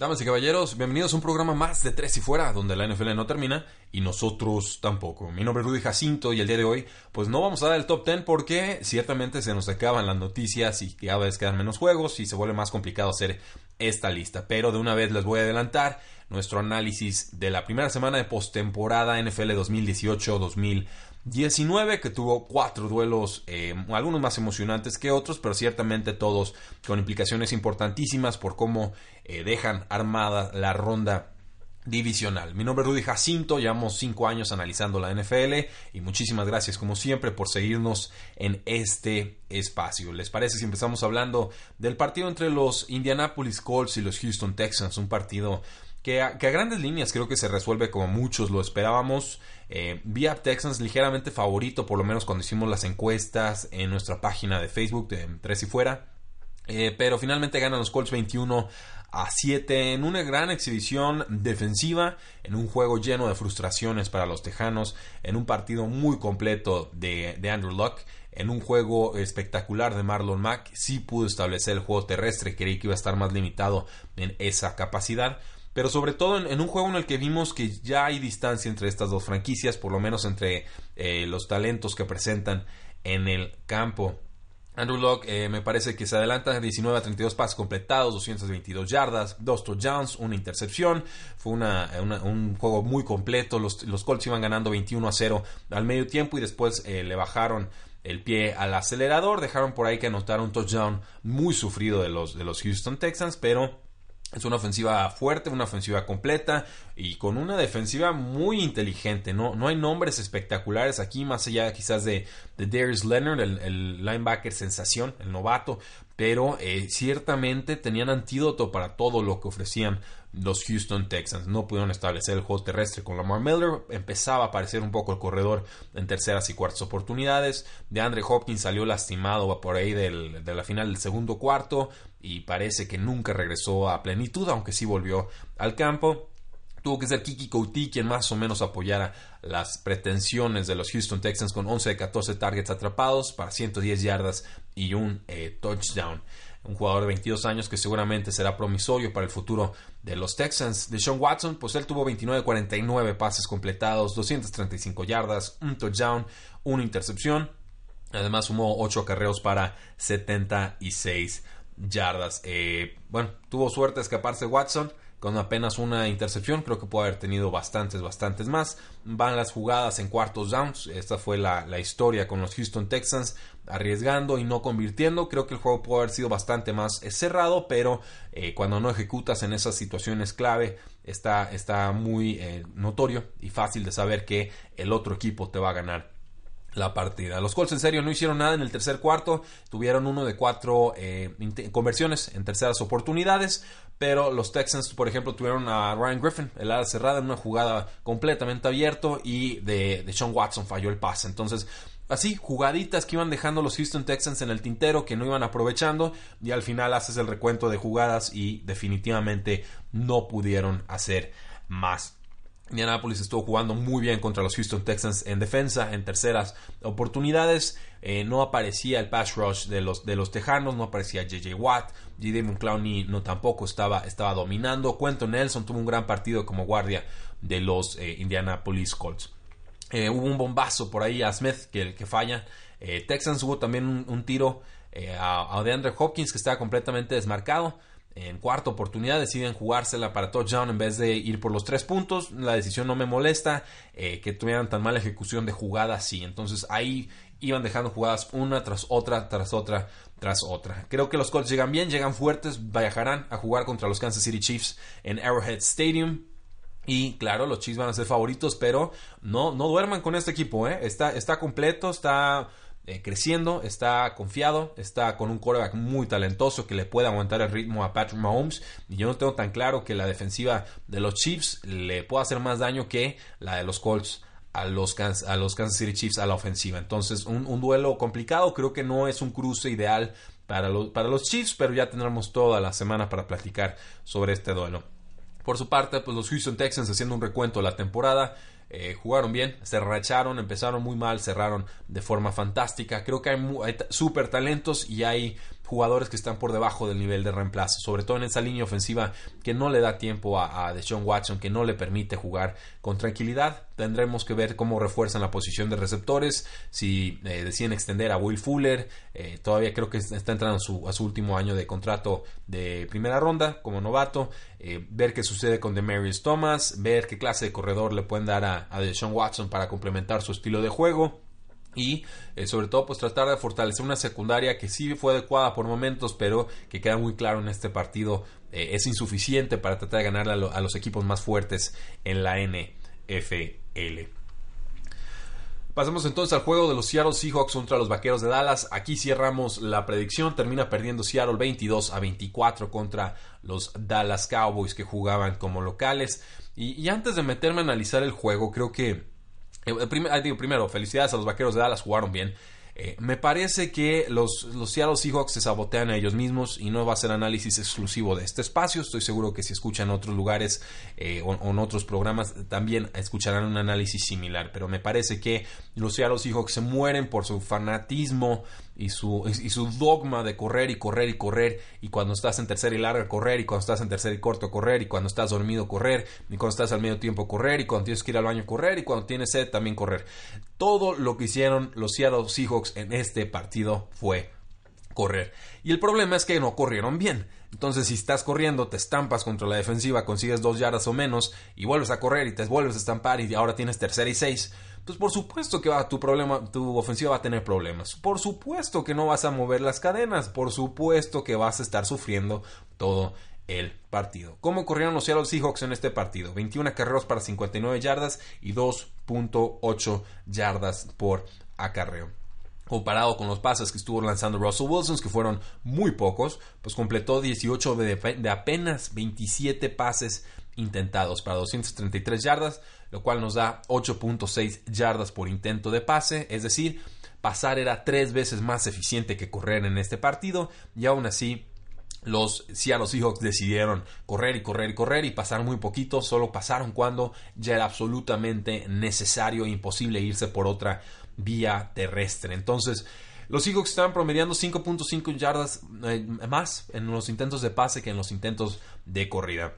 Damas y caballeros, bienvenidos a un programa más de Tres y Fuera, donde la NFL no termina y nosotros tampoco. Mi nombre es Rudy Jacinto y el día de hoy, pues no vamos a dar el top 10 porque ciertamente se nos acaban las noticias y cada vez quedan menos juegos y se vuelve más complicado hacer esta lista. Pero de una vez les voy a adelantar nuestro análisis de la primera semana de postemporada NFL 2018-2019. 19 que tuvo cuatro duelos, eh, algunos más emocionantes que otros, pero ciertamente todos con implicaciones importantísimas por cómo eh, dejan armada la ronda divisional. Mi nombre es Rudy Jacinto, llevamos cinco años analizando la NFL y muchísimas gracias como siempre por seguirnos en este espacio. ¿Les parece si empezamos hablando del partido entre los Indianapolis Colts y los Houston Texans? Un partido que a, grandes líneas creo que se resuelve como muchos lo esperábamos. Eh, vía Texans ligeramente favorito, por lo menos cuando hicimos las encuestas en nuestra página de Facebook de Tres y Fuera. Eh, pero finalmente ganan los Colts 21 a 7 en una gran exhibición defensiva, en un juego lleno de frustraciones para los Tejanos, en un partido muy completo de, de Andrew Luck en un juego espectacular de Marlon Mack, sí pudo establecer el juego terrestre, creí que iba a estar más limitado en esa capacidad, pero sobre todo en, un juego en el que vimos que ya hay distancia entre estas dos franquicias, por lo menos entre eh, los talentos que presentan en el campo. Andrew Locke eh, me parece que se adelanta 19 a 32 pases completados, 222 yardas, 2 touchdowns, una intercepción. Fue un juego muy completo. Los, los, Colts iban ganando 21 a 0 al medio tiempo y después eh, le bajaron el pie al acelerador. Dejaron por ahí que anotaron un touchdown muy sufrido de los, de los Houston Texans, pero es una ofensiva fuerte, una ofensiva completa y con una defensiva muy inteligente. No, no hay nombres espectaculares aquí, más allá quizás de, de Darius Leonard, el, linebacker sensación, el novato, pero eh, ciertamente tenían antídoto para todo lo que ofrecían los Houston Texans. No pudieron establecer el juego terrestre con Lamar Miller. Empezaba a aparecer un poco el corredor en terceras y cuartas oportunidades. De Andre Hopkins salió lastimado por ahí de la final del segundo cuarto y parece que nunca regresó a plenitud, aunque sí volvió al campo. Tuvo que ser Kiki Couti quien más o menos apoyara las pretensiones de los Houston Texans con 11 de 14 targets atrapados para 110 yardas y un eh, touchdown un jugador de 22 años que seguramente será promisorio para el futuro de los Texans. De Sean Watson, pues él tuvo 29 49 pases completados, 235 yardas, un touchdown, una intercepción. Además sumó 8 acarreos para 76 yardas. Eh, bueno, tuvo suerte escaparse Watson con apenas una intercepción. Creo que puede haber tenido bastantes, bastantes más. Van las jugadas en cuartos downs. Esta fue la, historia con los Houston Texans, arriesgando y no convirtiendo. Creo que el juego puede haber sido bastante más eh, cerrado, pero eh, cuando no ejecutas en esas situaciones clave, está, está muy eh, notorio y fácil de saber que el otro equipo te va a ganar la partida. Los Colts en serio no hicieron nada en el tercer cuarto, tuvieron uno de cuatro conversiones en terceras oportunidades, pero los Texans, por ejemplo, tuvieron a Ryan Griffin, el ala cerrada, en una jugada completamente abierto y de, de Sean Watson falló el pase. Entonces, así, jugaditas que iban dejando los Houston Texans en el tintero, que no iban aprovechando, y al final haces el recuento de jugadas y definitivamente no pudieron hacer más. Indianapolis estuvo jugando muy bien contra los Houston Texans en defensa, en terceras oportunidades. Eh, no aparecía el pass rush de los, de los Tejanos, no aparecía JJ Watt. J. Clowney no tampoco estaba, estaba dominando. Cuento Nelson tuvo un gran partido como guardia de los eh, Indianapolis Colts. Eh, hubo un bombazo por ahí a Smith que, falla. Texans hubo también un, tiro a, a DeAndre Hopkins que estaba completamente desmarcado en cuarta oportunidad deciden jugársela para touchdown en vez de ir por los tres puntos. La decisión no me molesta. Eh, que tuvieran tan mala ejecución de jugadas, y Entonces ahí iban dejando jugadas una tras otra, tras otra, tras otra. Creo que los Colts llegan bien, llegan fuertes, viajarán a jugar contra los Kansas City Chiefs en Arrowhead Stadium. Y claro, los Chiefs van a ser favoritos, pero no, no duerman con este equipo, ¿eh? está, está completo, está eh, creciendo, está confiado, está con un quarterback muy talentoso que le puede aguantar el ritmo a Patrick Mahomes. Y yo no tengo tan claro que la defensiva de los Chiefs le pueda hacer más daño que la de los Colts a los, a los Kansas City Chiefs a la ofensiva. Entonces, un, duelo complicado, creo que no es un cruce ideal para, para los Chiefs, pero ya tendremos toda la semana para platicar sobre este duelo. Por su parte, pues los Houston Texans haciendo un recuento de la temporada. Eh, jugaron bien, se racharon, empezaron muy mal, cerraron de forma fantástica. Creo que hay, hay super talentos y hay jugadores que están por debajo del nivel de reemplazo, sobre todo en esa línea ofensiva que no le da tiempo a, a Deshaun Watson, que no le permite jugar con tranquilidad. Tendremos que ver cómo refuerzan la posición de receptores, si eh, deciden extender a Will Fuller, eh, todavía creo que está entrando a su, último año de contrato de primera ronda como novato, eh, ver qué sucede con Demarius Thomas, ver qué clase de corredor le pueden dar a, a Deshaun Watson para complementar su estilo de juego y eh, sobre todo pues tratar de fortalecer una secundaria que sí fue adecuada por momentos pero que queda muy claro en este partido eh, es insuficiente para tratar de ganar a, los equipos más fuertes en la NFL. Pasemos entonces al juego de los Seattle Seahawks contra los Vaqueros de Dallas. Aquí cerramos la predicción. Termina perdiendo Seattle 22 a 24 contra los Dallas Cowboys que jugaban como locales. y antes de meterme a analizar el juego, creo que eh, primero, felicidades a los vaqueros de Dallas, jugaron bien. Eh, me parece que los, los Seahawks se sabotean a ellos mismos y no va a ser análisis exclusivo de este espacio. Estoy seguro que si escuchan otros lugares eh, o, en otros programas también escucharán un análisis similar. Pero me parece que los Seattle Seahawks se mueren por su fanatismo y su, y su dogma de correr y correr y correr y cuando estás en tercera y larga correr y cuando estás en tercera y corto correr y cuando estás dormido correr y cuando estás al medio tiempo correr y cuando tienes que ir al baño correr y cuando tienes sed también correr. Todo lo que hicieron los Seattle Seahawks en este partido fue correr. Y el problema es que no corrieron bien. Entonces, si estás corriendo, te estampas contra la defensiva, consigues dos yardas o menos, y vuelves a correr y te vuelves a estampar, y ahora tienes tercera y seis, pues por supuesto que va, tu problema, tu ofensiva va a tener problemas. Por supuesto que no vas a mover las cadenas. Por supuesto que vas a estar sufriendo todo el partido. ¿Cómo corrieron los Seattle Seahawks en este partido? 21 carreros para 59 yardas y 2.8 yardas por acarreo comparado con los pases que estuvo lanzando Russell Wilson, que fueron muy pocos, pues completó 18 de, de, apenas 27 pases intentados para 233 yardas, lo cual nos da 8.6 yardas por intento de pase, es decir, pasar era tres veces más eficiente que correr en este partido y aún así los Seattle Seahawks decidieron correr y correr y correr y pasar muy poquito, solo pasaron cuando ya era absolutamente necesario e imposible irse por otra vía terrestre. Entonces, los Seahawks estaban promediando 5.5 yardas eh, más en los intentos de pase que en los intentos de corrida.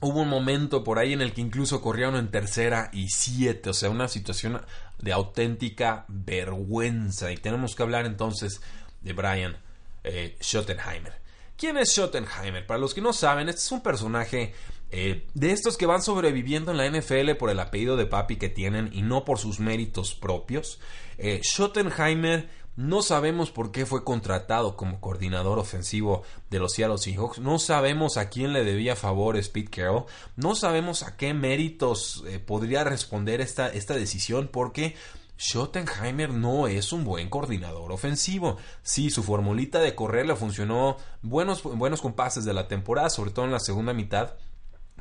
Hubo un momento por ahí en el que incluso corrieron en tercera y siete, o sea, una situación de auténtica vergüenza. Y tenemos que hablar entonces de Brian eh, Schottenheimer. ¿Quién es Schottenheimer? Para los que no saben, este es un personaje eh, de estos que van sobreviviendo en la NFL por el apellido de papi que tienen y no por sus méritos propios. Eh, Schottenheimer no sabemos por qué fue contratado como coordinador ofensivo de los Seattle Seahawks. No sabemos a quién le debía favores Pete Carroll. No sabemos a qué méritos eh, podría responder esta, esta decisión porque Schottenheimer no es un buen coordinador ofensivo. Sí, su formulita de correr le funcionó buenos, buenos compases de la temporada, sobre todo en la segunda mitad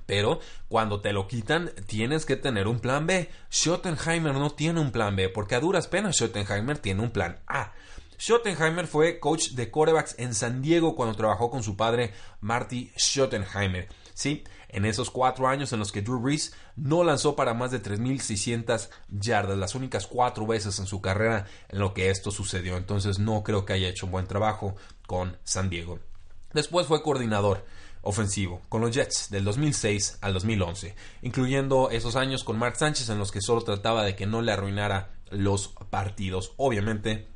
pero cuando te lo quitan, tienes que tener un plan B. Schottenheimer no tiene un plan B, porque a duras penas Schottenheimer tiene un plan A. Schottenheimer fue coach de corebacks en San Diego cuando trabajó con su padre Marty Schottenheimer. Sí, en esos cuatro años en los que Drew Brees no lanzó para más de 3.600 yardas, las únicas cuatro veces en su carrera en lo que esto sucedió. Entonces no creo que haya hecho un buen trabajo con San Diego. Después fue coordinador ofensivo con los Jets del 2006 al 2011, incluyendo esos años con Mark Sánchez en los que solo trataba de que no le arruinara los partidos. Obviamente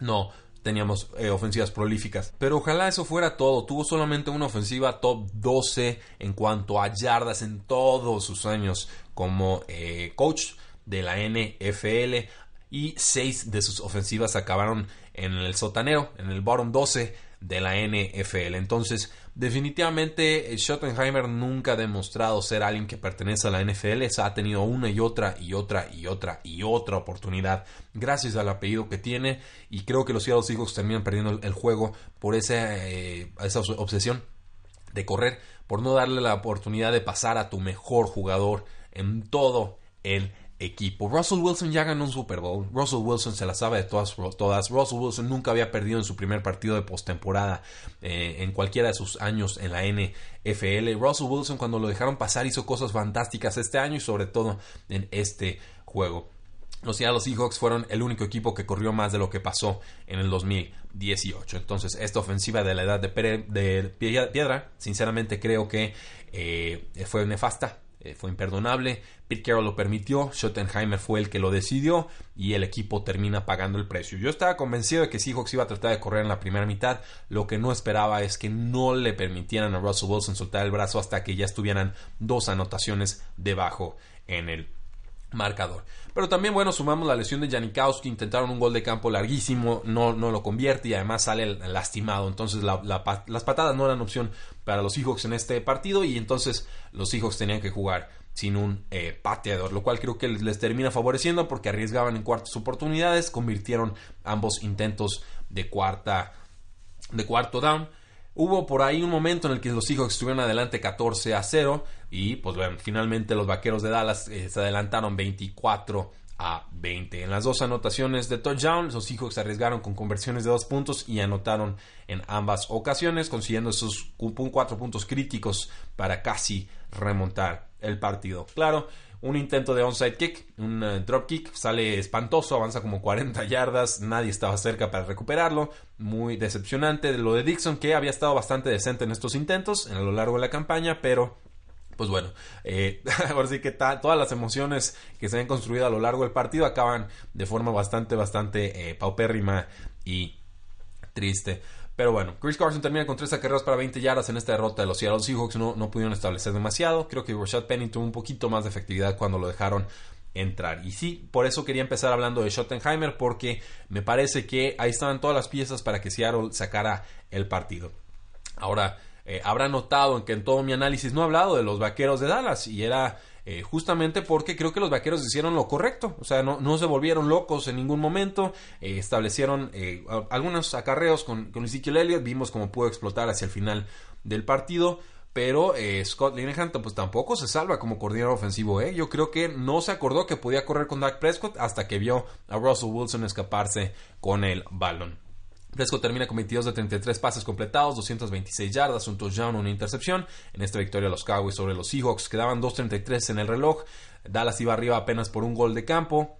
no teníamos eh, ofensivas prolíficas, pero ojalá eso fuera todo. Tuvo solamente una ofensiva top 12 en cuanto a yardas en todos sus años como eh, coach de la NFL y seis de sus ofensivas acabaron en el sotanero, en el bottom 12 de la NFL. Entonces, definitivamente Schottenheimer nunca ha demostrado ser alguien que pertenece a la NFL. Se ha tenido una y otra y otra y otra y otra oportunidad gracias al apellido que tiene y creo que los Seattle Seahawks terminan perdiendo el juego por esa, eh, esa obsesión de correr, por no darle la oportunidad de pasar a tu mejor jugador en todo el equipo. Russell Wilson ya ganó un Super Bowl. Russell Wilson se la sabe de todas. todas. Russell Wilson nunca había perdido en su primer partido de postemporada eh, en cualquiera de sus años en la NFL. Russell Wilson cuando lo dejaron pasar hizo cosas fantásticas este año y sobre todo en este juego. Los Seahawks fueron el único equipo que corrió más de lo que pasó en el 2018. Entonces, esta ofensiva de la edad de, piedra, sinceramente creo que eh, fue nefasta eh, fue imperdonable. Pete Carroll lo permitió, Schottenheimer fue el que lo decidió y el equipo termina pagando el precio. Yo estaba convencido de que Seahawks iba a tratar de correr en la primera mitad. Lo que no esperaba es que no le permitieran a Russell Wilson soltar el brazo hasta que ya estuvieran dos anotaciones debajo en el marcador. Pero también, bueno, sumamos la lesión de Janikowski, intentaron un gol de campo larguísimo, no, no lo convierte y además sale lastimado. Entonces las patadas no eran opción para los Seahawks en este partido y entonces los Seahawks tenían que jugar sin un eh, pateador, lo cual creo que les termina favoreciendo porque arriesgaban en cuartas oportunidades, convirtieron ambos intentos de cuarta de cuarto down. Hubo por ahí un momento en el que los Seahawks estuvieron adelante 14 a 0 y pues bueno, finalmente los Vaqueros de Dallas eh, se adelantaron 24 a 20. En las dos anotaciones de touchdown, los Seahawks se arriesgaron con conversiones de dos puntos y anotaron en ambas ocasiones, consiguiendo esos cuatro puntos críticos para casi remontar el partido. Claro, un intento de onside kick, un eh, drop kick, sale espantoso, avanza como 40 yardas, nadie estaba cerca para recuperarlo, muy decepcionante de lo de Dixon que había estado bastante decente en estos intentos a lo largo de la campaña, pero pues bueno, eh, ahora sí que todas las emociones que se han construido a lo largo del partido acaban de forma bastante, bastante eh, paupérrima y triste. Pero bueno, Chris Carson termina con tres acarreos para 20 yardas en esta derrota de los Seattle Seahawks. No, no pudieron establecer demasiado. Creo que Rashad Penny tuvo un poquito más de efectividad cuando lo dejaron entrar. Y sí, por eso quería empezar hablando de Schottenheimer, porque me parece que ahí estaban todas las piezas para que Seattle sacara el partido. Ahora, eh, habrá notado que en todo mi análisis no he hablado de los vaqueros de Dallas y era eh, justamente porque creo que los vaqueros hicieron lo correcto, o sea, no, se volvieron locos en ningún momento, eh, establecieron algunos acarreos con, con Ezekiel Elliott, vimos cómo pudo explotar hacia el final del partido, pero Scott Linehan pues tampoco se salva como coordinador ofensivo, yo creo que no se acordó que podía correr con Dak Prescott hasta que vio a Russell Wilson escaparse con el balón. Prescott termina con 22 de 33 pases completados, 226 yardas, un touchdown, una intercepción. En esta victoria los Cowboys sobre los Seahawks quedaban 2.33 en el reloj. Dallas iba arriba apenas por un gol de campo.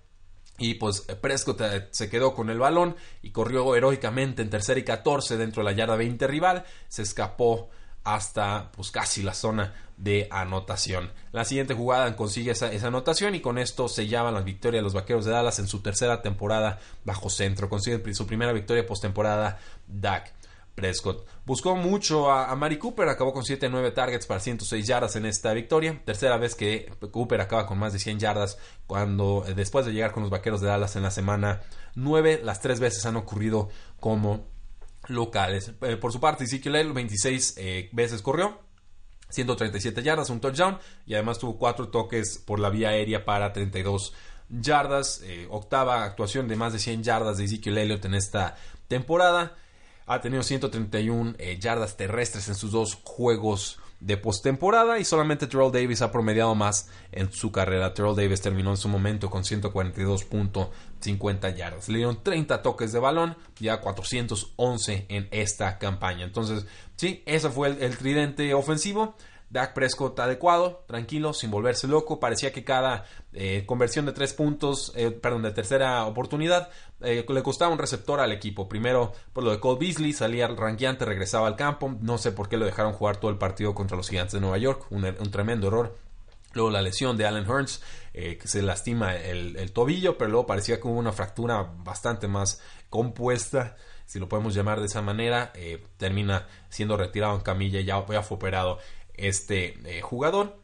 Y pues Prescott se quedó con el balón y corrió heroicamente en tercera y 14 dentro de la yarda 20 rival. Se escapó hasta pues casi la zona de anotación. La siguiente jugada consigue esa, anotación y con esto sellaban la victoria de los Vaqueros de Dallas en su tercera temporada bajo centro. Consigue su primera victoria postemporada Dak Prescott. Buscó mucho a, Mari Cooper, acabó con 7-9 targets para 106 yardas en esta victoria. Tercera vez que Cooper acaba con más de 100 yardas cuando eh, después de llegar con los Vaqueros de Dallas en la semana 9, las tres veces han ocurrido como locales. Eh, por su parte, Ezekiel 26 eh, veces corrió, 137 yardas, un touchdown y además tuvo cuatro toques por la vía aérea para 32 yardas. Eh, octava actuación de más de 100 yardas de Ezekiel Elliott en esta temporada. Ha tenido 131 yardas terrestres en sus dos juegos de postemporada y solamente Terrell Davis ha promediado más en su carrera. Terrell Davis terminó en su momento con 142.50 yardas. Le dieron 30 toques de balón, ya 411 en esta campaña. Entonces, sí, ese fue el, tridente ofensivo. Dak Prescott adecuado, tranquilo, sin volverse loco. Parecía que cada eh, conversión de tres puntos, eh, perdón, de tercera oportunidad, eh, le costaba un receptor al equipo. Primero, por lo de Cole Beasley, salía ranqueante, regresaba al campo. No sé por qué lo dejaron jugar todo el partido contra los Gigantes de Nueva York. Un, tremendo error. Luego la lesión de Allen Hearns, que se lastima el, tobillo, pero luego parecía como una fractura bastante más compuesta, si lo podemos llamar de esa manera. termina siendo retirado en camilla, ya, ya fue operado este jugador.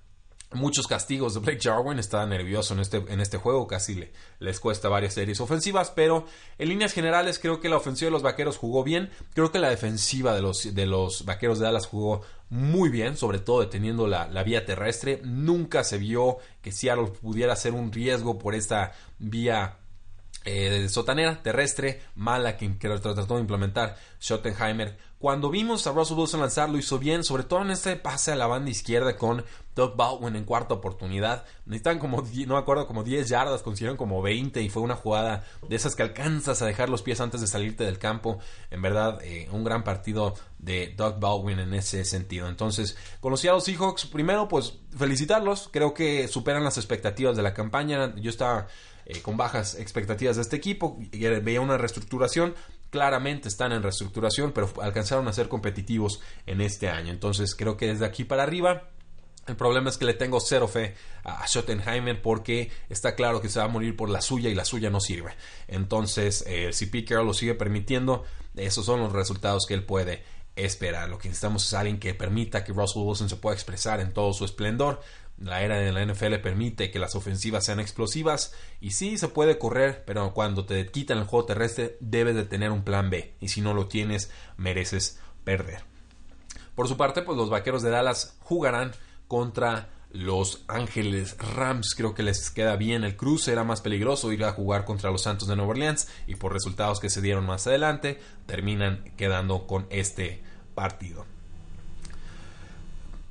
muchos castigos de Blake Jarwin, está nervioso en este, en este juego, casi le, les cuesta varias series ofensivas, pero en líneas generales creo que la ofensiva de los Vaqueros jugó bien, creo que la defensiva de los, de los Vaqueros de Dallas jugó muy bien, sobre todo deteniendo la, la vía terrestre, nunca se vio que Seattle pudiera ser un riesgo por esta vía eh, sotanera, terrestre, mala que, que trató de implementar Schottenheimer. Cuando vimos a Russell Wilson lanzar, lo hizo bien, sobre todo en este pase a la banda izquierda con Doug Baldwin en cuarta oportunidad. Necesitan como, no me acuerdo, como 10 yardas, consiguieron como 20 y fue una jugada de esas que alcanzas a dejar los pies antes de salirte del campo. En verdad, eh, un gran partido de Doug Baldwin en ese sentido. Entonces, a los Seahawks. Primero, pues felicitarlos. Creo que superan las expectativas de la campaña. Yo estaba eh, con bajas expectativas de este equipo. Veía una reestructuración. Claramente están en reestructuración, pero alcanzaron a ser competitivos en este año. Entonces creo que desde aquí para arriba el problema es que le tengo cero fe a Schottenheimer porque está claro que se va a morir por la suya y la suya no sirve. Entonces, eh, si Carroll lo sigue permitiendo, esos son los resultados que él puede esperar. Lo que necesitamos es alguien que permita que Russell Wilson se pueda expresar en todo su esplendor. La era de la NFL permite que las ofensivas sean explosivas y sí se puede correr, pero cuando te quitan el juego terrestre debes de tener un plan B y si no lo tienes mereces perder. Por su parte, pues los Vaqueros de Dallas jugarán contra los Ángeles Rams. Creo que les queda bien el cruce, era más peligroso ir a jugar contra los Santos de Nueva Orleans y por resultados que se dieron más adelante terminan quedando con este partido.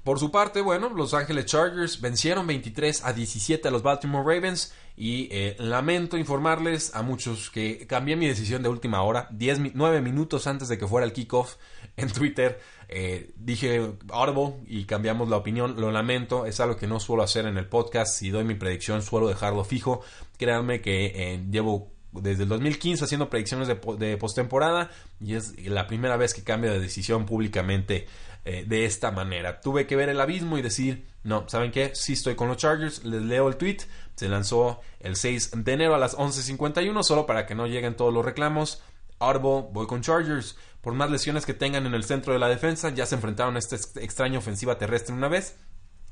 Por su parte, bueno, Los Ángeles Chargers vencieron 23 a 17 a los Baltimore Ravens y eh, lamento informarles a muchos que cambié mi decisión de última hora, 10, 9 minutos antes de que fuera el kickoff en Twitter. Eh, dije audible y cambiamos la opinión. Lo lamento, es algo que no suelo hacer en el podcast. Si doy mi predicción, suelo dejarlo fijo. Créanme que eh, llevo desde el 2015 haciendo predicciones de, de postemporada y es la primera vez que cambio de decisión públicamente eh, de esta manera. Tuve que ver el abismo y decir, no, ¿saben qué? Sí estoy con los Chargers, les leo el tweet, se lanzó el 6 de enero a las 11.51, solo para que no lleguen todos los reclamos. Audible, voy con Chargers. Por más lesiones que tengan en el centro de la defensa, ya se enfrentaron a esta extraña ofensiva terrestre una vez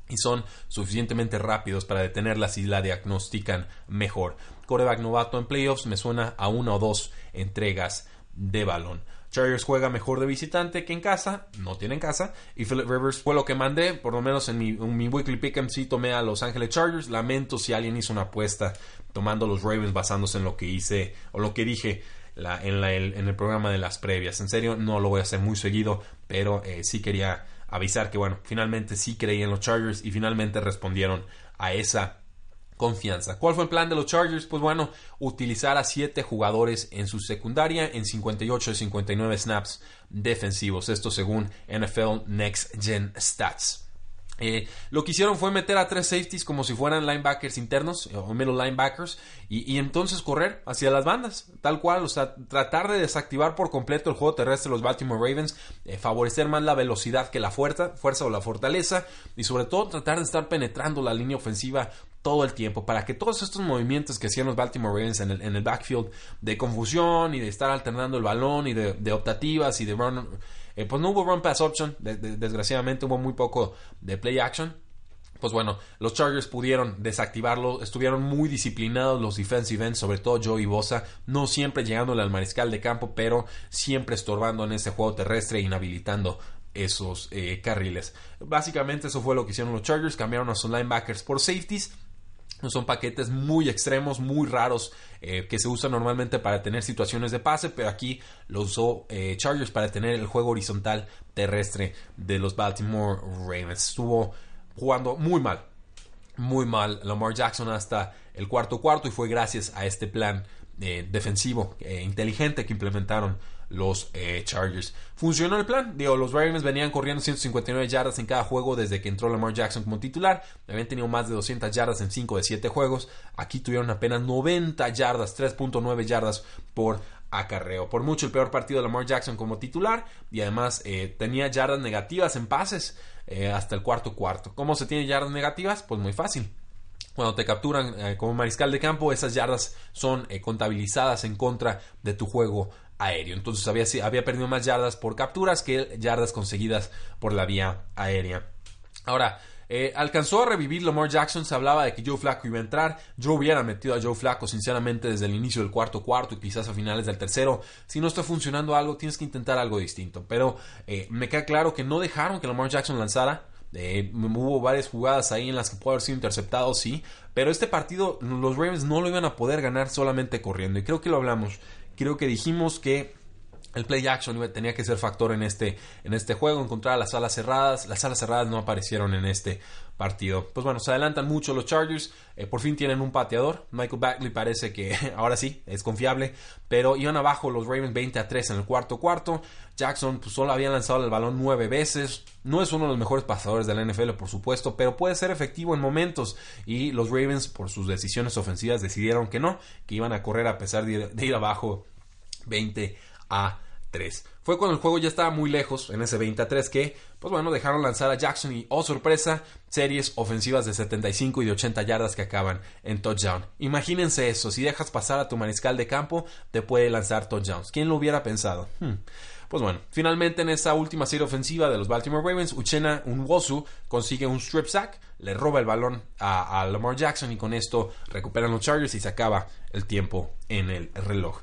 y son suficientemente rápidos para detenerla si la diagnostican mejor. Coreback novato en playoffs me suena a una o dos entregas de balón. Chargers juega mejor de visitante que en casa, no tienen casa, y Philip Rivers fue lo que mandé, por lo menos en mi, en mi weekly pick sí tomé a Los Ángeles Chargers, lamento si alguien hizo una apuesta tomando los Ravens basándose en lo que hice o lo que dije en, el, programa de las previas, en serio no lo voy a hacer muy seguido, pero eh, sí quería avisar que bueno, finalmente sí creí en los Chargers y finalmente respondieron a esa confianza. ¿Cuál fue el plan de los Chargers? Pues bueno, utilizar a 7 jugadores en su secundaria en 58 y 59 snaps defensivos. Esto según NFL Next Gen Stats. Eh, lo que hicieron fue meter a tres safeties como si fueran linebackers internos eh, o middle linebackers y, entonces correr hacia las bandas, tal cual, o sea, tratar de desactivar por completo el juego terrestre de los Baltimore Ravens, eh, favorecer más la velocidad que la fuerza, fuerza o la fortaleza y sobre todo tratar de estar penetrando la línea ofensiva todo el tiempo para que todos estos movimientos que hacían los Baltimore Ravens en el, en el backfield de confusión y de estar alternando el balón y de, de optativas y de run eh, pues no hubo run pass option, desgraciadamente hubo muy poco de play action. Pues bueno, los Chargers pudieron desactivarlo, estuvieron muy disciplinados los defensive ends, sobre todo Joey Bosa, no siempre llegándole al mariscal de campo, pero siempre estorbando en ese juego terrestre inhabilitando esos eh, carriles. Básicamente eso fue lo que hicieron los Chargers, cambiaron a sus linebackers por safeties son paquetes muy extremos, muy raros, eh, que se usan normalmente para tener situaciones de pase, pero aquí lo usó eh, Chargers para tener el juego horizontal terrestre de los Baltimore Ravens. Estuvo jugando muy mal, muy mal Lamar Jackson hasta el cuarto cuarto y fue gracias a este plan eh, defensivo inteligente que implementaron los eh, Chargers. Funcionó el plan. Digo, los Ravens venían corriendo 159 yardas en cada juego desde que entró Lamar Jackson como titular. Habían tenido más de 200 yardas en 5 de 7 juegos. Aquí tuvieron apenas 90 yardas, 3.9 yardas por acarreo. Por mucho el peor partido de Lamar Jackson como titular y además eh, tenía yardas negativas en pases eh, hasta el cuarto cuarto. ¿Cómo se tiene yardas negativas? Pues muy fácil. Cuando te capturan como mariscal de campo, esas yardas son contabilizadas en contra de tu juego aéreo. Entonces había, perdido más yardas por capturas que yardas conseguidas por la vía aérea. Ahora, Eh, alcanzó a revivir Lamar Jackson, se hablaba de que Joe Flacco iba a entrar, yo hubiera metido a Joe Flacco sinceramente desde el inicio del cuarto cuarto y quizás a finales del tercero, si no está funcionando algo tienes que intentar algo distinto, pero eh, me queda claro que no dejaron que Lamar Jackson lanzara, eh, hubo varias jugadas ahí en las que pudo haber sido interceptado, sí. Pero este partido los Ravens no lo iban a poder ganar solamente corriendo. Y creo que lo hablamos. Creo que dijimos que el play action tenía que ser factor en este, en este juego, encontrar las alas cerradas. Las alas cerradas no aparecieron en este partido. Pues bueno, se adelantan mucho los Chargers. Eh, por fin tienen un pateador. Michael Bagley parece que ahora sí es confiable. Pero iban abajo los Ravens 20 a 3 en el cuarto cuarto. Jackson pues, solo había lanzado el balón nueve veces. No es uno de los mejores pasadores de la NFL, por supuesto, pero puede ser efectivo en momentos. Y los Ravens, por sus decisiones ofensivas, decidieron que no, que iban a correr a pesar de ir, abajo 20 a 3. Fue cuando el juego ya estaba muy lejos, en ese 20 a 3, que, pues bueno, dejaron lanzar a Jackson y, oh sorpresa, series ofensivas de 75 y de 80 yardas que acaban en touchdown. Imagínense eso, si dejas pasar a tu mariscal de campo, te puede lanzar touchdowns. ¿Quién lo hubiera pensado? Hmm. Pues bueno, finalmente en esa última serie ofensiva de los Baltimore Ravens, Uchena Unwosu consigue un strip sack, le roba el balón a, a Lamar Jackson y con esto recuperan los Chargers y se acaba el tiempo en el reloj.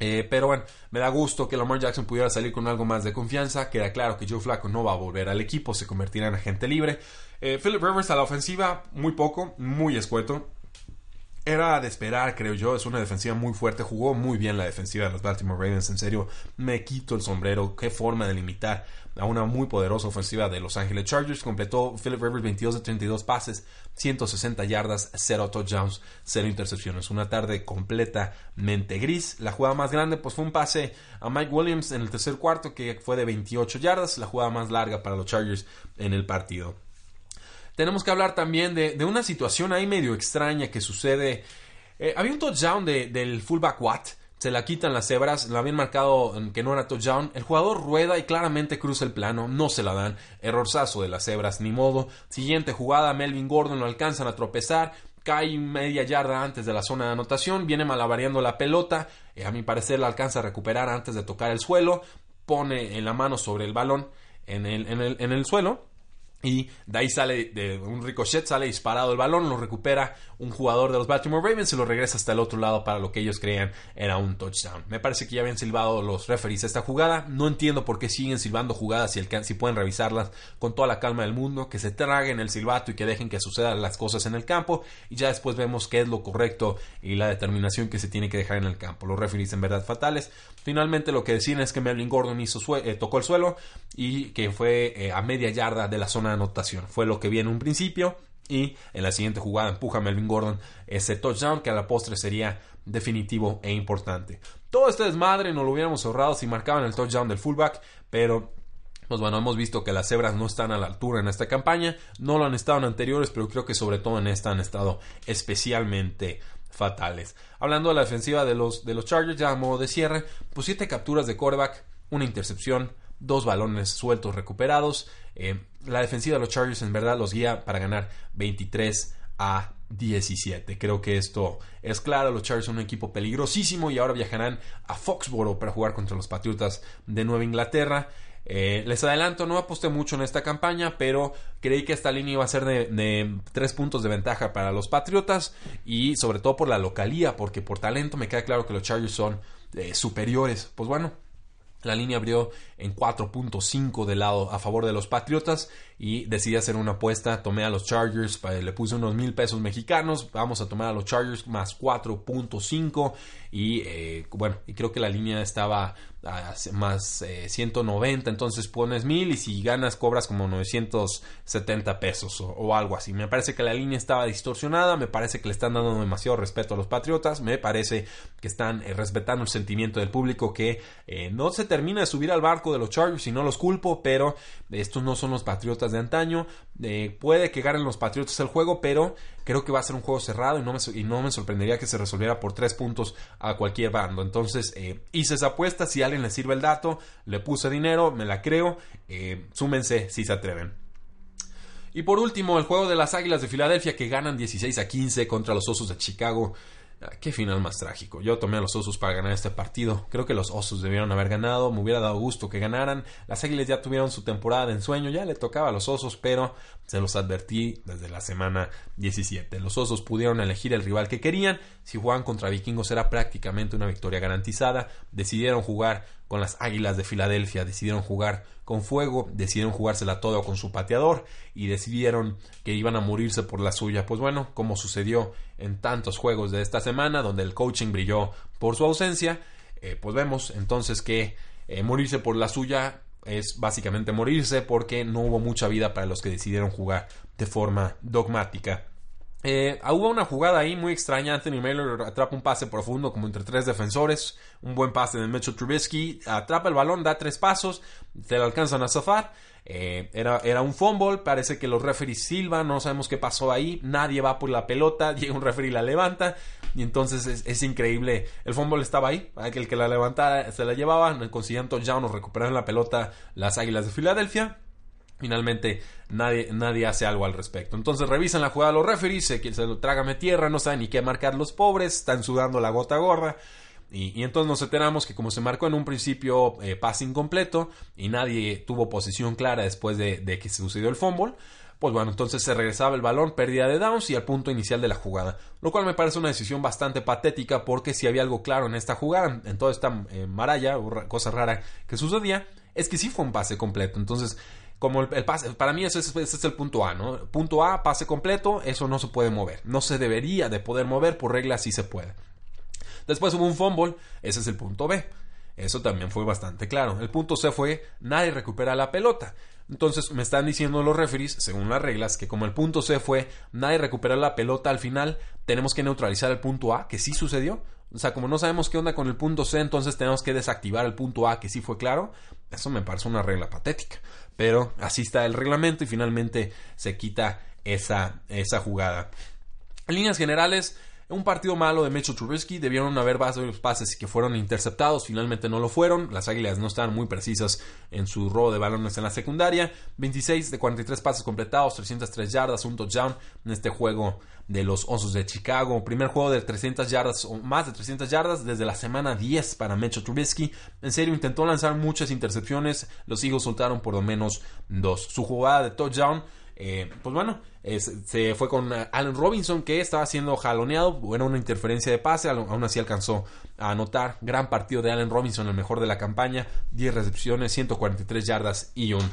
Eh, pero bueno, me da gusto que Lamar Jackson pudiera salir con algo más de confianza. Queda claro que Joe Flacco no va a volver al equipo, se convertirá en agente libre. Eh, Philip Rivers a la ofensiva, muy poco, muy escueto. Era de esperar, creo yo. Es una defensiva muy fuerte. Jugó muy bien la defensiva de los Baltimore Ravens. En serio, me quito el sombrero. Qué forma de limitar a una muy poderosa ofensiva de Los Ángeles Chargers. Completó Philip Rivers 22 de 32 pases, 160 yardas, 0 touchdowns, 0 intercepciones. Una tarde completamente gris. La jugada más grande pues fue un pase a Mike Williams en el tercer cuarto que fue de 28 yardas. La jugada más larga para los Chargers en el partido tenemos que hablar también de, una situación ahí medio extraña que sucede. Eh, había un touchdown del fullback Watt. Se la quitan las cebras, lo habían marcado que no era touchdown. El jugador rueda y claramente cruza el plano, no se la dan. Errorzazo de las cebras, ni modo. Siguiente jugada, Melvin Gordon lo alcanzan a tropezar cae media yarda antes de la zona de anotación, viene malabareando la pelota, eh, a mi parecer la alcanza a recuperar antes de tocar el suelo, pone en la mano sobre el balón en el, en el, en el suelo y de ahí sale de un ricochet, sale disparado el balón, lo recupera un jugador de los Baltimore Ravens y lo regresa hasta el otro lado para lo que ellos creían era un touchdown. Me parece que ya habían silbado los referees esta jugada. No entiendo por qué siguen silbando jugadas si, si pueden revisarlas con toda la calma del mundo, que se traguen el silbato y que dejen que sucedan las cosas en el campo y ya después vemos qué es lo correcto y la determinación que se tiene que dejar en el campo. Los referees en verdad fatales. Finalmente lo que deciden es que Melvin Gordon hizo eh, tocó el suelo y que fue eh, a media yarda de la zona anotación. Fue lo que vi en un principio y en la siguiente jugada empuja a Melvin Gordon ese touchdown que a la postre sería definitivo e importante. Todo este desmadre no lo hubiéramos ahorrado si marcaban el touchdown del fullback, pero pues bueno, hemos visto que las cebras no están a la altura en esta campaña, no lo han estado en anteriores, pero creo que sobre todo en esta han estado especialmente fatales. Hablando de la defensiva de los, de los Chargers, ya a modo de cierre, pues siete capturas de quarterback, una intercepción, dos balones sueltos recuperados. Eh, la defensiva de los Chargers en verdad los guía para ganar 23 a 17. Creo que esto es claro. Los Chargers son un equipo peligrosísimo y ahora viajarán a Foxborough para jugar contra los Patriotas de Nueva Inglaterra. Eh, les adelanto, no aposté mucho en esta campaña, pero creí que esta línea iba a ser de, tres puntos de ventaja para los Patriotas y sobre todo por la localía, porque por talento me queda claro que los Chargers son eh, superiores. Pues bueno, la línea abrió en 4.5 de lado a favor de los Patriotas y decidí hacer una apuesta. Tomé a los Chargers, le puse unos mil pesos mexicanos. Vamos a tomar a los Chargers más 4.5 y eh, bueno, y creo que la línea estaba más 190, eh, entonces pones mil y si ganas cobras como 970 pesos o, algo así. Me parece que la línea estaba distorsionada, me parece que le están dando demasiado respeto a los Patriotas, me parece que están eh, respetando el sentimiento del público que no se termina de subir al barco de los Chargers y no los culpo, pero estos no son los Patriotas de antaño. Eh, puede que ganen los Patriotas el juego, pero creo que va a ser un juego cerrado y no me, y no me sorprendería que se resolviera por tres puntos a cualquier bando. Entonces eh, hice esa apuesta, si a alguien le sirve el dato, le puse dinero, me la creo, eh, súmense si se atreven. Y por último, el juego de las Águilas de Filadelfia que ganan 16 a 15 contra los Osos de Chicago. Ah, qué final más trágico. Yo tomé a los Osos para ganar este partido. Creo que los Osos debieron haber ganado. Me hubiera dado gusto que ganaran. Las Águilas ya tuvieron su temporada de ensueño. Ya le tocaba a los Osos, pero se los advertí desde la semana 17. Los Osos pudieron elegir el rival que querían. Si jugaban contra Vikingos era prácticamente una victoria garantizada. Decidieron jugar con las Águilas de Filadelfia. Decidieron jugar con fuego. Decidieron jugársela todo con su pateador. Y decidieron que iban a morirse por la suya. Pues bueno, como sucedió en tantos juegos de esta semana, donde el coaching brilló por su ausencia, eh, pues vemos entonces que eh, morirse por la suya es básicamente morirse porque no hubo mucha vida para los que decidieron jugar de forma dogmática. Eh, hubo una jugada ahí muy extraña. Anthony Miller atrapa un pase profundo como entre tres defensores. Un buen pase de Mitchell Trubisky. Atrapa el balón, da tres pasos. Se le alcanzan a zafar. Eh, era, era, un fumble, parece que los referees silban, no sabemos qué pasó ahí, nadie va por la pelota, llega un referee y la levanta, y entonces es, increíble, el fumble estaba ahí, el que la levantara se la llevaba, consiguieron touchdown o recuperaron la pelota las Águilas de Filadelfia, Finalmente nadie, nadie hace algo al respecto. Entonces revisan la jugada los referees, se, se lo trágame tierra, no saben ni qué marcar los pobres, están sudando la gota gorda. Y, entonces nos enteramos que como se marcó en un principio eh, pase incompleto y nadie tuvo posición clara después de, que se sucedió el fumble, pues bueno, entonces se regresaba el balón, pérdida de downs y al punto inicial de la jugada. Lo cual me parece una decisión bastante patética porque si había algo claro en esta jugada, en toda esta eh, maralla cosa rara que sucedía, es que sí fue un pase completo. Entonces, como el, pase, para mí ese es, el punto A, ¿no? Punto A, pase completo, eso no se puede mover. No se debería de poder mover, por regla sí se puede. Después hubo un fumble, ese es el punto B. Eso también fue bastante claro. El punto C fue nadie recupera la pelota. Entonces me están diciendo los referees, según las reglas, que como el punto C fue nadie recupera la pelota al final, tenemos que neutralizar el punto A, que sí sucedió. O sea, como no sabemos qué onda con el punto C, entonces tenemos que desactivar el punto A, que sí fue claro. Eso me parece una regla patética. Pero así está el reglamento y finalmente se quita esa, esa jugada. En líneas generales, un partido malo de Mitchell Trubisky. Debieron haber varios pases que fueron interceptados. Finalmente no lo fueron. Las águilas no estaban muy precisas en su robo de balones en la secundaria. 26 de 43 pases completados, 303 yardas, un touchdown en este juego de los Osos de Chicago. Primer juego de 300 yardas o más de 300 yardas desde la semana 10 para Mitchell Trubisky. En serio, intentó lanzar muchas intercepciones. Los Eagles soltaron por lo menos dos. Su jugada de touchdown eh, pues bueno, se fue con Allen Robinson que estaba siendo jaloneado, era una interferencia de pase, aún así alcanzó a anotar gran partido de Allen Robinson, el mejor de la campaña, 10 recepciones, 143 yardas y un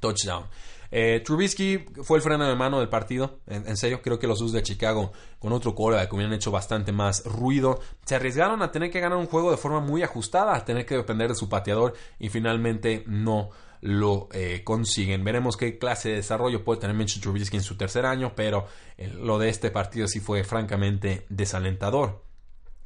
touchdown. Eh, Trubisky fue el freno de mano del partido. En, serio, creo que los Usos de Chicago, con otro que hubieran hecho bastante más ruido. Se arriesgaron a tener que ganar un juego de forma muy ajustada, a tener que depender de su pateador y finalmente no lo eh, consiguen. Veremos qué clase de desarrollo puede tener Mitchell Trubisky en su tercer año, pero eh, lo de este partido sí fue francamente desalentador.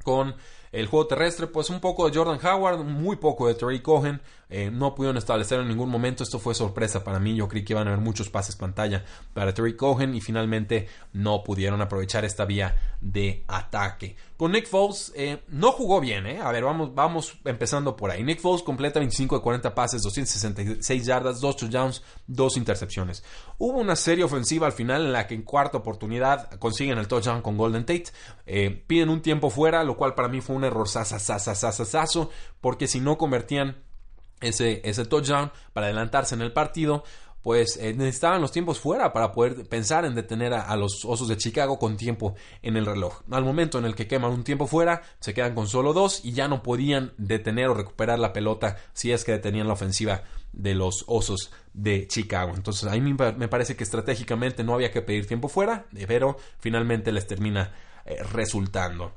Con el juego terrestre, pues un poco de Jordan Howard, muy poco de Terry Cohen. Eh, no pudieron establecer en ningún momento. Esto fue sorpresa para mí. Yo creí que iban a haber muchos pases pantalla para Terry Cohen y finalmente no pudieron aprovechar esta vía de ataque. Con Nick Foles eh, no jugó bien, ¿eh? A ver, vamos, vamos empezando por ahí. Nick Foles completa 25 de 40 pases, 266 yardas, 2 touchdowns, 2 intercepciones. Hubo una serie ofensiva al final en la que en cuarta oportunidad consiguen el touchdown con Golden Tate. Piden un tiempo fuera, lo cual para mí fue un error sasasasasasaso, porque si no convertían ese, ese touchdown para adelantarse en el partido, pues eh, necesitaban los tiempos fuera para poder pensar en detener a, los Osos de Chicago con tiempo en el reloj. Al momento en el que queman un tiempo fuera, se quedan con solo dos y ya no podían detener o recuperar la pelota si es que detenían la ofensiva de los Osos de Chicago. Entonces a mí me parece que estratégicamente no había que pedir tiempo fuera, pero finalmente les termina eh, resultando.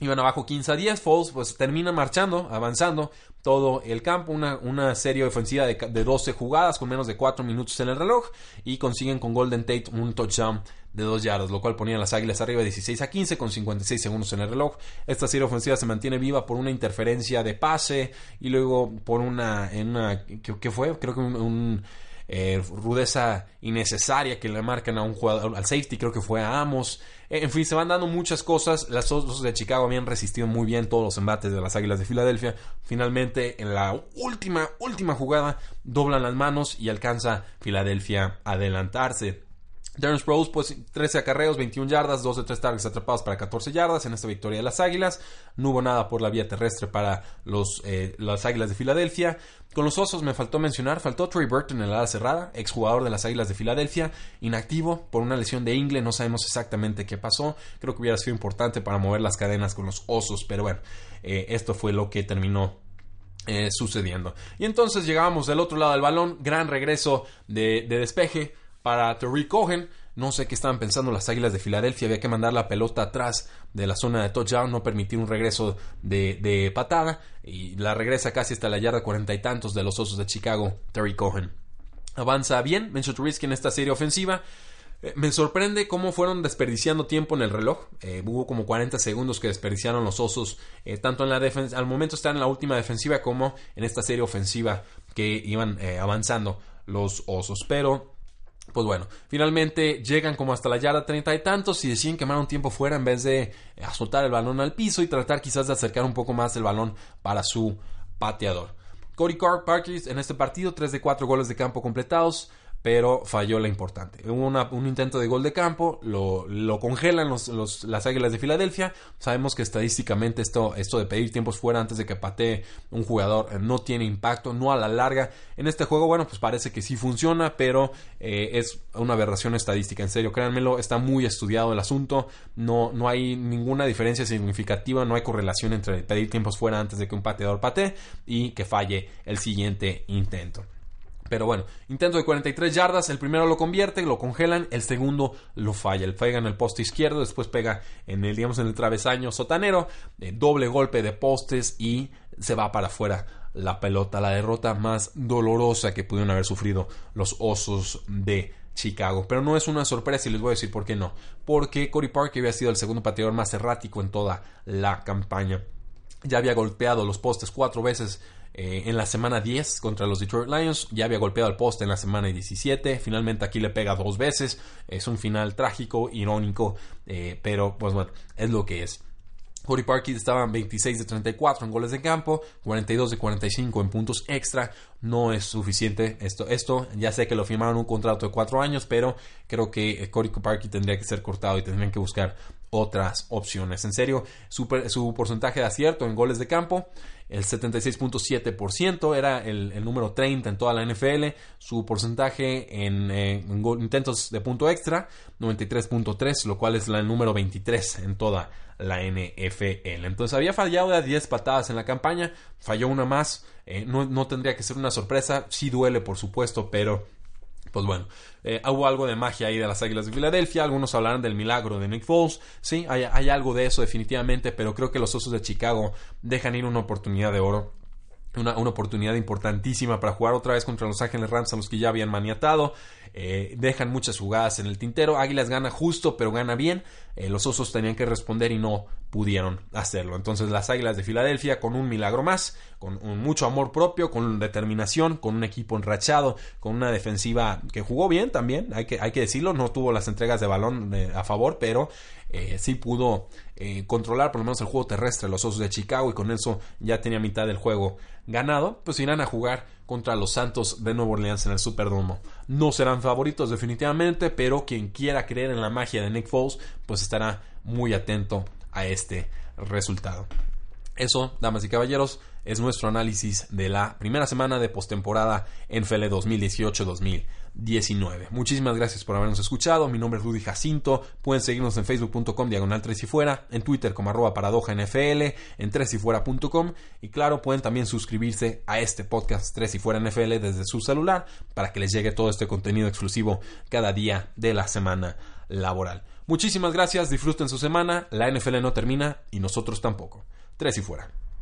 Iban abajo 15 a 10. Foles pues termina marchando, avanzando todo el campo. Una, una serie ofensiva de, de, 12 jugadas con menos de 4 minutos en el reloj. Y consiguen con Golden Tate un touchdown de 2 yardas, lo cual ponía a las águilas arriba 16 a 15 con 56 segundos en el reloj. Esta serie ofensiva se mantiene viva por una interferencia de pase y luego por una. En una ¿Qué, fue? Creo que un eh, rudeza innecesaria que le marcan a un jugador, al safety, creo que fue a Amos. Eh, en fin, se van dando muchas cosas. Las Osos de Chicago habían resistido muy bien todos los embates de las Águilas de Filadelfia. Finalmente, en la última, última jugada, doblan las manos y alcanza Filadelfia a adelantarse. Darren Sproles, pues 13 acarreos, 21 yardas, 2 de 3 targets atrapados para 14 yardas en esta victoria de las Águilas. No hubo nada por la vía terrestre para los, eh, las Águilas de Filadelfia. Con los Osos me faltó mencionar, faltó Trey Burton en la ala cerrada, exjugador de las Águilas de Filadelfia, inactivo por una lesión de ingle, no sabemos exactamente qué pasó. Creo que hubiera sido importante para mover las cadenas con los Osos, pero bueno, eh, esto fue lo que terminó eh, sucediendo. Y entonces llegábamos del otro lado del balón, gran regreso de despeje para Terry Cohen. No sé qué estaban pensando las Águilas de Filadelfia. Había que mandar la pelota atrás de la zona de touchdown, no permitir un regreso de, patada. Y la regresa casi hasta la yarda cuarenta y tantos de los Osos de Chicago, Terry Cohen. Avanza bien, Mencho Trubisky en esta serie ofensiva. Eh, me sorprende cómo fueron desperdiciando tiempo en el reloj. Eh, hubo como 40 segundos que desperdiciaron los osos, eh, tanto en la defensa, al momento están en la última defensiva como en esta serie ofensiva que iban avanzando los osos. Pero pues bueno, finalmente llegan como hasta la yarda treinta y tantos y deciden quemar un tiempo fuera en vez de soltar el balón al piso y tratar quizás de acercar un poco más el balón para su pateador. Cody Parkers en este partido, 3 de 4 goles de campo completados, pero falló la importante. Hubo un intento de gol de campo, lo, congelan los, las Águilas de Filadelfia. Sabemos que estadísticamente esto, esto de pedir tiempos fuera antes de que patee un jugador eh, no tiene impacto, no a la larga. En este juego, bueno, pues parece que sí funciona, pero eh, es una aberración estadística. En serio, créanmelo, está muy estudiado el asunto. No, no hay ninguna diferencia significativa, no hay correlación entre pedir tiempos fuera antes de que un pateador patee y que falle el siguiente intento. Pero bueno, intento de 43 yardas, el primero lo convierte, lo congelan, el segundo lo falla, el pega en el poste izquierdo, después pega en el, digamos, en el travesaño sotanero, eh, doble golpe de postes y se va para afuera la pelota, la derrota más dolorosa que pudieron haber sufrido los Osos de Chicago. Pero no es una sorpresa y les voy a decir por qué no. Porque Cory Parker había sido el segundo pateador más errático en toda la campaña. Ya había golpeado los postes cuatro veces eh, en la semana 10 contra los Detroit Lions. Ya había golpeado al poste en la semana 17. Finalmente aquí le pega dos veces. Es un final trágico, irónico, eh, pero pues bueno, es lo que es. Cody Parkey estaba en 26 de 34 en goles de campo, 42 de 45 en puntos extra. No es suficiente esto. Esto ya sé que lo firmaron un contrato de 4 años, pero creo que eh, Cody Parkey tendría que ser cortado y tendrían que buscar otras opciones. En serio, su, porcentaje de acierto en goles de campo el 76.7%, era el, número 30 en toda la NFL, su porcentaje en, eh, intentos de punto extra, 93.3, lo cual es el número 23 en toda la NFL. Entonces había fallado de 10 patadas en la campaña, falló una más, eh, no, no tendría que ser una sorpresa, sí duele por supuesto, pero pues bueno, eh, hubo algo de magia ahí de las Águilas de Filadelfia. Algunos hablarán del milagro de Nick Foles. Sí, hay, hay, algo de eso definitivamente, pero creo que los Osos de Chicago dejan ir una oportunidad de oro. Una, una oportunidad importantísima para jugar otra vez contra los Ángeles Rams a los que ya habían maniatado. Eh, dejan muchas jugadas en el tintero. Águilas gana justo, pero gana bien. Eh, los Osos tenían que responder y no pudieron hacerlo. Entonces las Águilas de Filadelfia con un milagro más, con mucho amor propio, con determinación, con un equipo enrachado, con una defensiva que jugó bien también, hay que, hay que decirlo, no tuvo las entregas de balón eh, a favor, pero sí pudo controlar por lo menos el juego terrestre los Osos de Chicago y con eso ya tenía mitad del juego ganado, pues irán a jugar contra los Santos de Nueva Orleans en el Superdome. No serán favoritos definitivamente, pero quien quiera creer en la magia de Nick Foles, pues estará muy atento a este resultado. Eso, damas y caballeros, es nuestro análisis de la primera semana de postemporada en FL 2018-2019. Muchísimas gracias por habernos escuchado. Mi nombre es Rudy Jacinto. Pueden seguirnos en facebook.com diagonal 3 y fuera, en Twitter como arroba paradoja NFL, en 3 y fuera.com y claro, pueden también suscribirse a este podcast 3 y fuera NFL desde su celular para que les llegue todo este contenido exclusivo cada día de la semana laboral. Muchísimas gracias, disfruten su semana, la NFL no termina y nosotros tampoco. 3 y fuera.